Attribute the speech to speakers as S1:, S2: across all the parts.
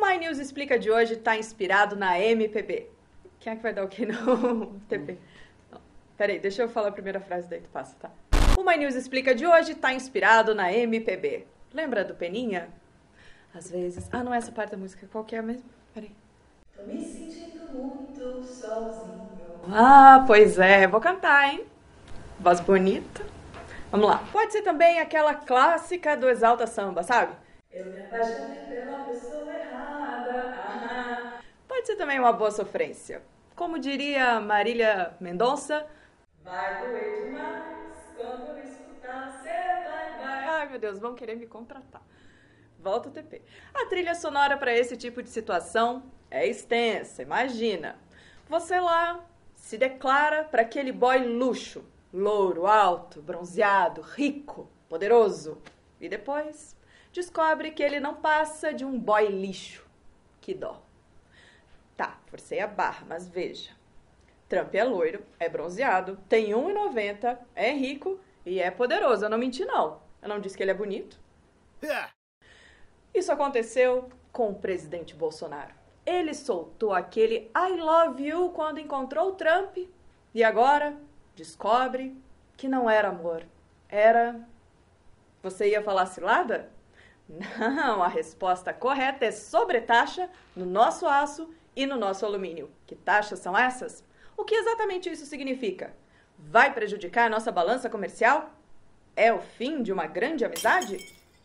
S1: My News Explica de hoje está inspirado na MPB. Quem é que vai dar o que no TP? Não. Peraí, deixa eu falar a primeira frase, daí tu passa, tá? O My News Explica de hoje está inspirado na MPB. Lembra do Peninha? Às vezes... Ah, não é essa parte da música. Qual que é mesmo? Peraí. Tô me sentindo muito sozinho. Ah, pois é. Vou cantar, hein? Voz bonita. Vamos lá. Pode ser também aquela clássica do Exalta Samba, sabe? Eu me apaixonei pela pessoa. Pode ser também uma boa sofrência. Como diria Marília Mendonça, vai doer demais quando escutar você vai, vai. Ai, meu Deus, vão querer me contratar. Volta o TP. A trilha sonora para esse tipo de situação é extensa, imagina. Você lá se declara para aquele boy luxo, louro, alto, bronzeado, rico, poderoso. E depois descobre que ele não passa de um boy lixo. Que dó. Tá, forcei a barra, mas veja. Trump é loiro, é bronzeado, tem 1,90, é rico e é poderoso. Eu não menti, não. Eu não disse que ele é bonito. Isso aconteceu com o presidente Bolsonaro. Ele soltou aquele I love you quando encontrou o Trump e agora descobre que não era amor. Era. Você ia falar cilada? Não, a resposta correta é sobretaxa no nosso aço e no nosso alumínio. Que taxas são essas? O que exatamente isso significa? Vai prejudicar a nossa balança comercial? É o fim de uma grande amizade?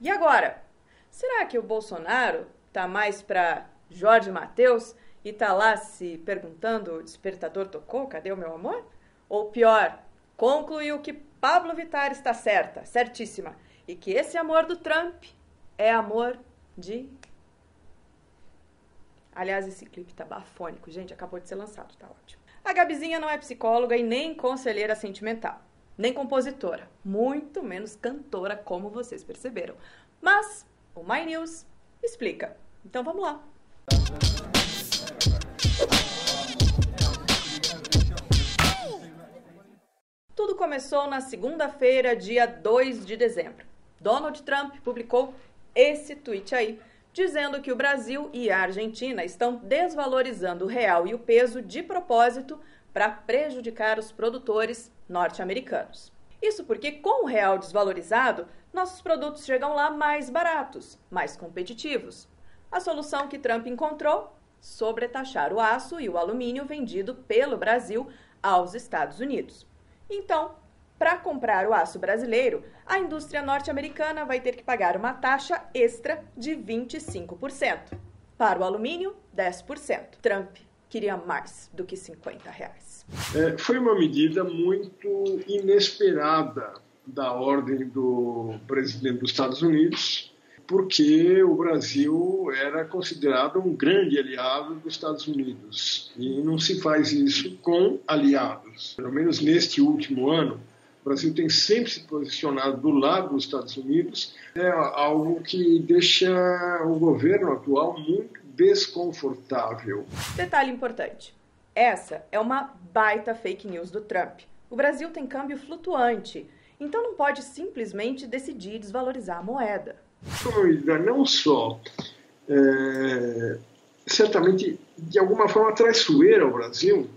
S1: E agora? Será que o Bolsonaro tá mais para Jorge Mateus e tá lá se perguntando: o despertador tocou? Cadê o meu amor? Ou pior, concluiu que Pablo Vittar está certa, certíssima, e que esse amor do Trump é amor de. Aliás, esse clipe tá bafônico, gente, acabou de ser lançado, tá ótimo. A Gabizinha não é psicóloga e nem conselheira sentimental, nem compositora, muito menos cantora, como vocês perceberam. Mas o My News explica. Então vamos lá. Tudo começou na segunda-feira, dia 2 de dezembro. Donald Trump publicou esse tweet aí, dizendo que o Brasil e a Argentina estão desvalorizando o real e o peso de propósito para prejudicar os produtores norte-americanos. Isso porque, com o real desvalorizado, nossos produtos chegam lá mais baratos, mais competitivos. A solução que Trump encontrou? Sobretaxar o aço e o alumínio vendido pelo Brasil aos Estados Unidos. Então, para comprar o aço brasileiro, a indústria norte-americana vai ter que pagar uma taxa extra de 25%. Para o alumínio, 10%. Trump queria mais do que 50 reais.
S2: É, foi uma medida muito inesperada da ordem do presidente dos Estados Unidos, porque o Brasil era considerado um grande aliado dos Estados Unidos. E não se faz isso com aliados. Pelo menos neste último ano, o Brasil tem sempre se posicionado do lado dos Estados Unidos, é algo que deixa o governo atual muito desconfortável.
S1: Detalhe importante: essa é uma baita fake news do Trump. O Brasil tem câmbio flutuante, então não pode simplesmente decidir desvalorizar a moeda.
S2: Não só é, certamente de alguma forma traiçoeira ao Brasil,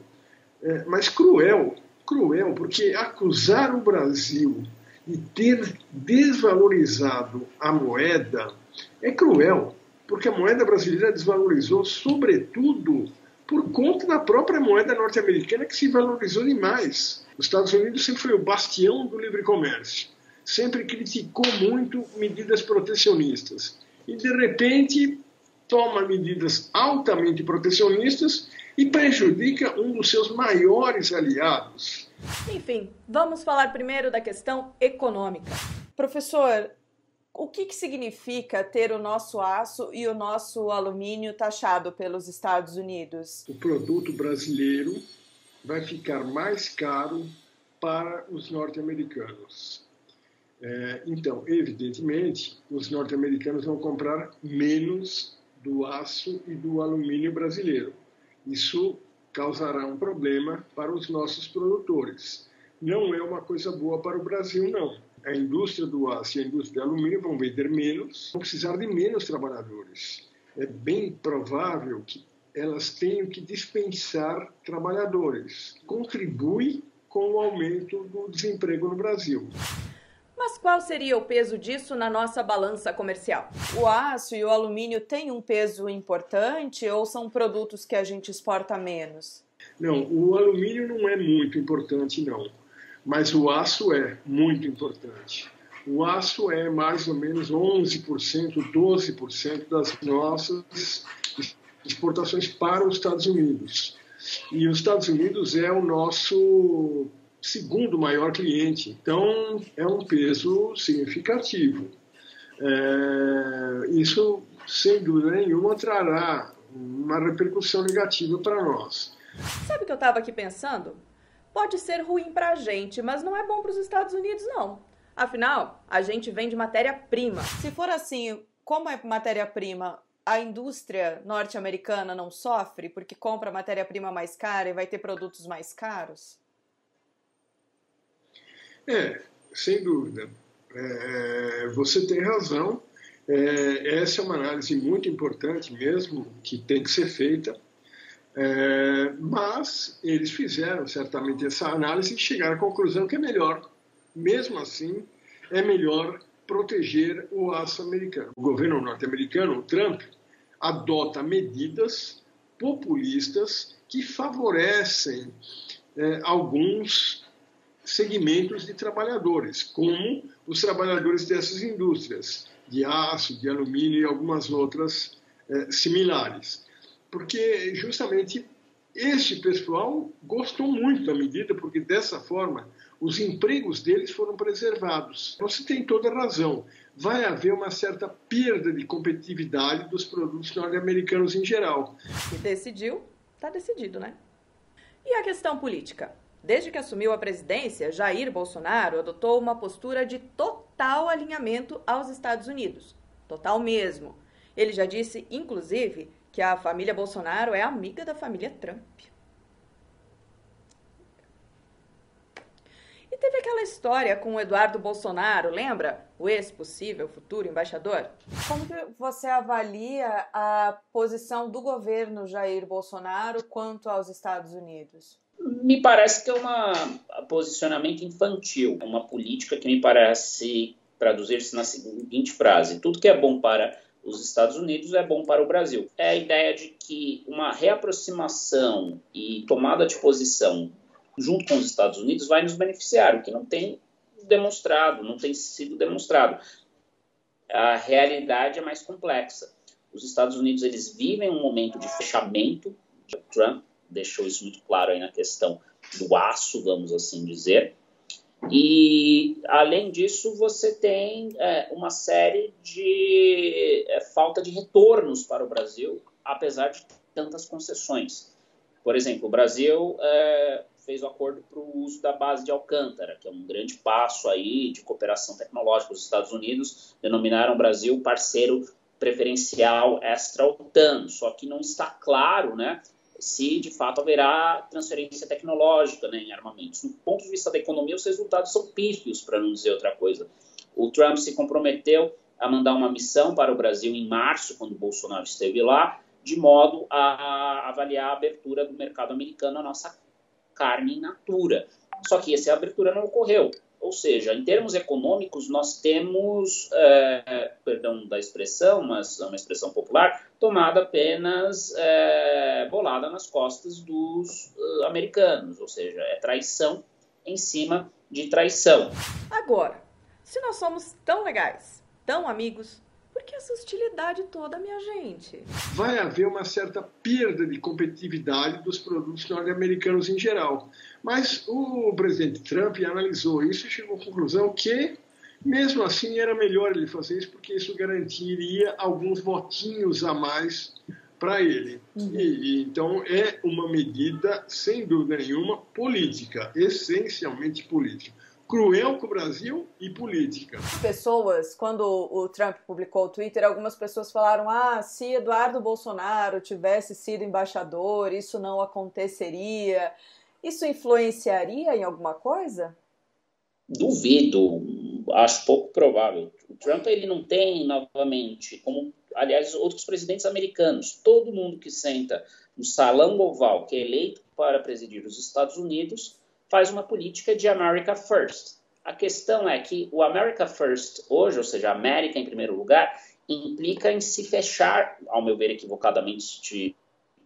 S2: é, mas cruel cruel, porque acusar o Brasil de ter desvalorizado a moeda é cruel, porque a moeda brasileira desvalorizou, sobretudo, por conta da própria moeda norte-americana que se valorizou demais. Os Estados Unidos sempre foi o bastião do livre comércio, sempre criticou muito medidas protecionistas e, de repente, toma medidas altamente protecionistas e prejudica um dos seus maiores aliados.
S1: Enfim, vamos falar primeiro da questão econômica. Professor, o que, que significa ter o nosso aço e o nosso alumínio taxado pelos Estados Unidos?
S2: O produto brasileiro vai ficar mais caro para os norte-americanos. É, então, evidentemente, os norte-americanos vão comprar menos do aço e do alumínio brasileiro. Isso causará um problema para os nossos produtores. Não é uma coisa boa para o Brasil, não. A indústria do aço e a indústria do alumínio vão vender menos, vão precisar de menos trabalhadores. é bem provável que elas tenham que dispensar trabalhadores. Contribui com o aumento do desemprego no Brasil.
S1: Mas qual seria o peso disso na nossa balança comercial? O aço e o alumínio têm um peso importante ou são produtos que a gente exporta menos?
S2: Não, o alumínio não é muito importante, não. Mas o aço é muito importante. O aço é mais ou menos 11%, 12% das nossas exportações para os Estados Unidos. E os Estados Unidos é o nosso segundo maior cliente, então é um peso significativo. É, isso, sem dúvida nenhuma, trará uma repercussão negativa para nós.
S1: Sabe o que eu estava aqui pensando? Pode ser ruim para a gente, mas não é bom para os Estados Unidos, não. Afinal, a gente vende matéria-prima. Se for assim, como é matéria-prima? A indústria norte-americana não sofre porque compra matéria-prima mais cara e vai ter produtos mais caros?
S2: É, sem dúvida. É, você tem razão. É, essa é uma análise muito importante mesmo, que tem que ser feita. É, mas eles fizeram certamente essa análise e chegaram à conclusão que é melhor, mesmo assim, é melhor proteger o aço americano. O governo norte-americano, o Trump, adota medidas populistas que favorecem é, alguns segmentos de trabalhadores, como os trabalhadores dessas indústrias, de aço, de alumínio e algumas outras é, similares porque justamente este pessoal gostou muito da medida, porque dessa forma os empregos deles foram preservados. Você tem toda razão. Vai haver uma certa perda de competitividade dos produtos norte-americanos em geral.
S1: E decidiu, está decidido, né? E a questão política? Desde que assumiu a presidência, Jair Bolsonaro adotou uma postura de total alinhamento aos Estados Unidos. Total mesmo. Ele já disse, inclusive, que a família Bolsonaro é amiga da família Trump. E teve aquela história com o Eduardo Bolsonaro, lembra? O ex-possível futuro embaixador. Como que você avalia a posição do governo Jair Bolsonaro quanto aos Estados Unidos?
S3: Me parece que é um posicionamento infantil, uma política que me parece traduzir-se na seguinte frase: tudo que é bom para os Estados Unidos é bom para o Brasil. É a ideia de que uma reaproximação e tomada de posição junto com os Estados Unidos vai nos beneficiar, o que não tem demonstrado, não tem sido demonstrado. A realidade é mais complexa. Os Estados Unidos eles vivem um momento de fechamento. Trump deixou isso muito claro aí na questão do aço, vamos assim dizer. E, além disso, você tem é, uma série de é, falta de retornos para o Brasil, apesar de tantas concessões. Por exemplo, o Brasil é, fez o acordo para o uso da base de Alcântara, que é um grande passo aí de cooperação tecnológica. Os Estados Unidos denominaram o Brasil parceiro preferencial extra-OTAN, só que não está claro né, se de fato haverá transferência tecnológica né, em armamentos. Do ponto de vista da economia, os resultados são pífios, para não dizer outra coisa. O Trump se comprometeu a mandar uma missão para o Brasil em março, quando Bolsonaro esteve lá, de modo a avaliar a abertura do mercado americano à nossa carne in natura. Só que essa abertura não ocorreu. Ou seja, em termos econômicos, nós temos, é, perdão da expressão, mas é uma expressão popular, tomada apenas é, bolada nas costas dos uh, americanos, ou seja, é traição em cima de traição.
S1: Agora, se nós somos tão legais, tão amigos, por que essa hostilidade toda, minha gente?
S2: Vai haver uma certa perda de competitividade dos produtos norte-americanos em geral. Mas o presidente Trump analisou isso e chegou à conclusão que, mesmo assim, era melhor ele fazer isso, porque isso garantiria alguns votinhos a mais para ele. Uhum. E, então é uma medida, sem dúvida nenhuma, política, essencialmente política cruel com o Brasil e política.
S1: Pessoas, quando o Trump publicou o Twitter, algumas pessoas falaram: ah, se Eduardo Bolsonaro tivesse sido embaixador, isso não aconteceria. Isso influenciaria em alguma coisa?
S3: Duvido, acho pouco provável. O Trump ele não tem novamente, como aliás outros presidentes americanos, todo mundo que senta no salão oval, que é eleito para presidir os Estados Unidos, faz uma política de America First. A questão é que o America First hoje, ou seja, América em primeiro lugar, implica em se fechar, ao meu ver equivocadamente, de,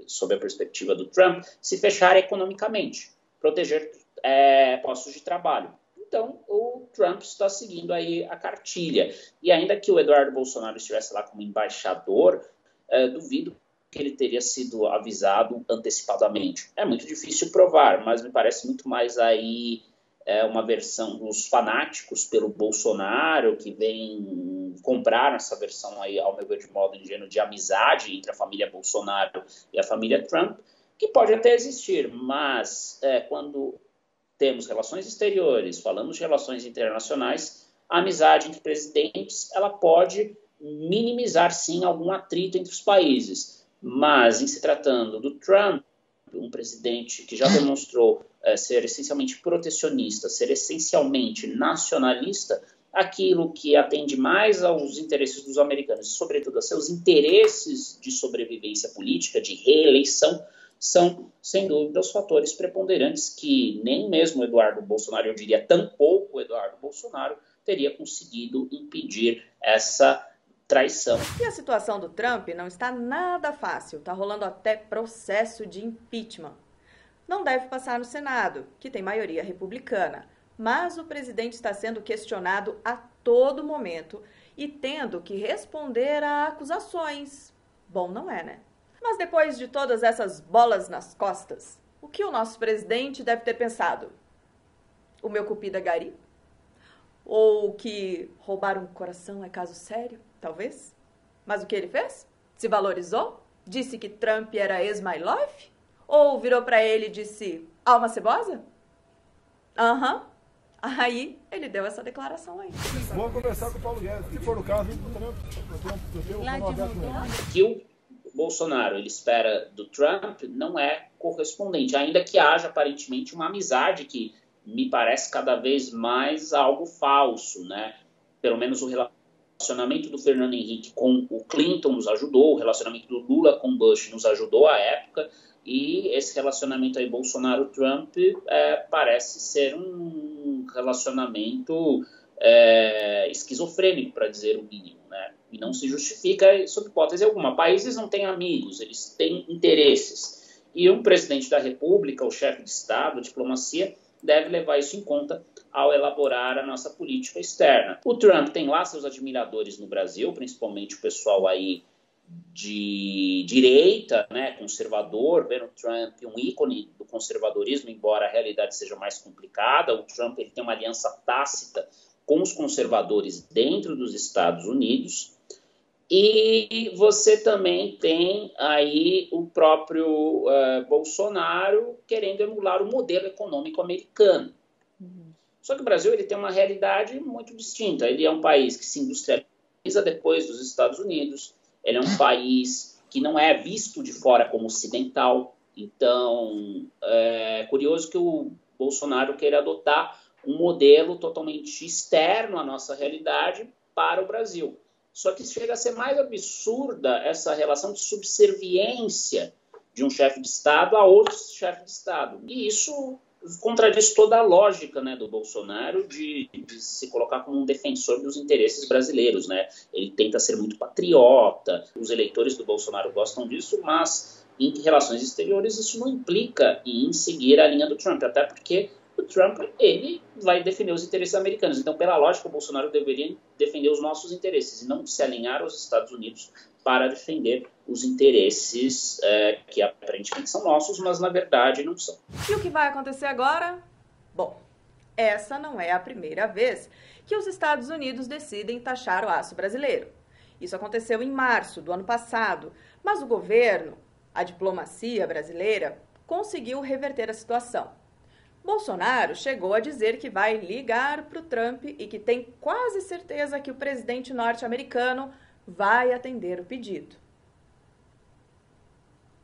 S3: sob a perspectiva do Trump, se fechar economicamente, proteger é, postos de trabalho. Então, o Trump está seguindo aí a cartilha. E ainda que o Eduardo Bolsonaro estivesse lá como embaixador, é, duvido que ele teria sido avisado antecipadamente. É muito difícil provar, mas me parece muito mais aí é, uma versão dos fanáticos pelo Bolsonaro que vem comprar essa versão aí, ao meu ver, de modo ingênuo, de amizade entre a família Bolsonaro e a família Trump, que pode até existir, mas é, quando temos relações exteriores, falamos de relações internacionais, a amizade entre presidentes ela pode minimizar sim algum atrito entre os países. Mas, em se tratando do Trump, um presidente que já demonstrou é, ser essencialmente protecionista, ser essencialmente nacionalista, aquilo que atende mais aos interesses dos americanos, sobretudo a seus interesses de sobrevivência política, de reeleição, são, sem dúvida, os fatores preponderantes que nem mesmo Eduardo Bolsonaro, eu diria tampouco Eduardo Bolsonaro, teria conseguido impedir essa traição.
S1: E a situação do Trump não está nada fácil, está rolando até processo de impeachment. Não deve passar no Senado, que tem maioria republicana, mas o presidente está sendo questionado a todo momento e tendo que responder a acusações. Bom, não é, né? Mas depois de todas essas bolas nas costas, o que o nosso presidente deve ter pensado? O meu cupido é gari? Ou que roubar um coração é caso sério? Talvez. Mas o que ele fez? Se valorizou? Disse que Trump era ex-my love? Ou virou para ele e disse, alma cebosa? Aham. Uhum. Aí ele deu essa declaração aí.
S4: Vou conversar com o Paulo Guedes. Se for o caso, o Trump,
S3: que o Bolsonaro ele espera do Trump não é correspondente, ainda que haja aparentemente uma amizade que me parece cada vez mais algo falso, né? Pelo menos o relacionamento do Fernando Henrique com o Clinton nos ajudou, o relacionamento do Lula com Bush nos ajudou à época, e esse relacionamento aí Bolsonaro-Trump é, parece ser um relacionamento é, esquizofrênico, para dizer o mínimo, né? E não se justifica sob hipótese alguma. Países não têm amigos, eles têm interesses. E um presidente da República, o chefe de Estado, a diplomacia, deve levar isso em conta ao elaborar a nossa política externa. O Trump tem lá seus admiradores no Brasil, principalmente o pessoal aí de direita, né, conservador, vendo o Trump um ícone do conservadorismo, embora a realidade seja mais complicada. O Trump ele tem uma aliança tácita com os conservadores dentro dos Estados Unidos. E você também tem aí o próprio uh, Bolsonaro querendo emular o modelo econômico americano. Só que o Brasil ele tem uma realidade muito distinta. Ele é um país que se industrializa depois dos Estados Unidos. Ele é um país que não é visto de fora como ocidental. Então, é curioso que o Bolsonaro queira adotar um modelo totalmente externo à nossa realidade para o Brasil. Só que chega a ser mais absurda essa relação de subserviência de um chefe de Estado a outro chefe de Estado. E isso contradiz toda a lógica né, do Bolsonaro de, de, se colocar como um defensor dos interesses brasileiros. Né? Ele tenta ser muito patriota, os eleitores do Bolsonaro gostam disso, mas em relações exteriores isso não implica em seguir a linha do Trump, até porque o Trump ele vai defender os interesses americanos. Então, pela lógica, o Bolsonaro deveria defender os nossos interesses e não se alinhar aos Estados Unidos para defender os interesses é, que aparentemente são nossos, mas na verdade não são.
S1: E o que vai acontecer agora? Bom, essa não é a primeira vez que os Estados Unidos decidem taxar o aço brasileiro. Isso aconteceu em março do ano passado, mas o governo, a diplomacia brasileira, conseguiu reverter a situação. Bolsonaro chegou a dizer que vai ligar para o Trump e que tem quase certeza que o presidente norte-americano vai atender o pedido.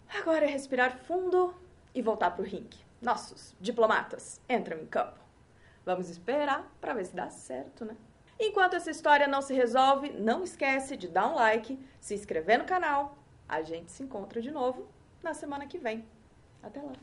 S1: Agora é respirar fundo e voltar para o ringue. Nossos diplomatas entram em campo. Vamos esperar para ver se dá certo, né? Enquanto essa história não se resolve, não esquece de dar um like, se inscrever no canal. A gente se encontra de novo na semana que vem. Até lá!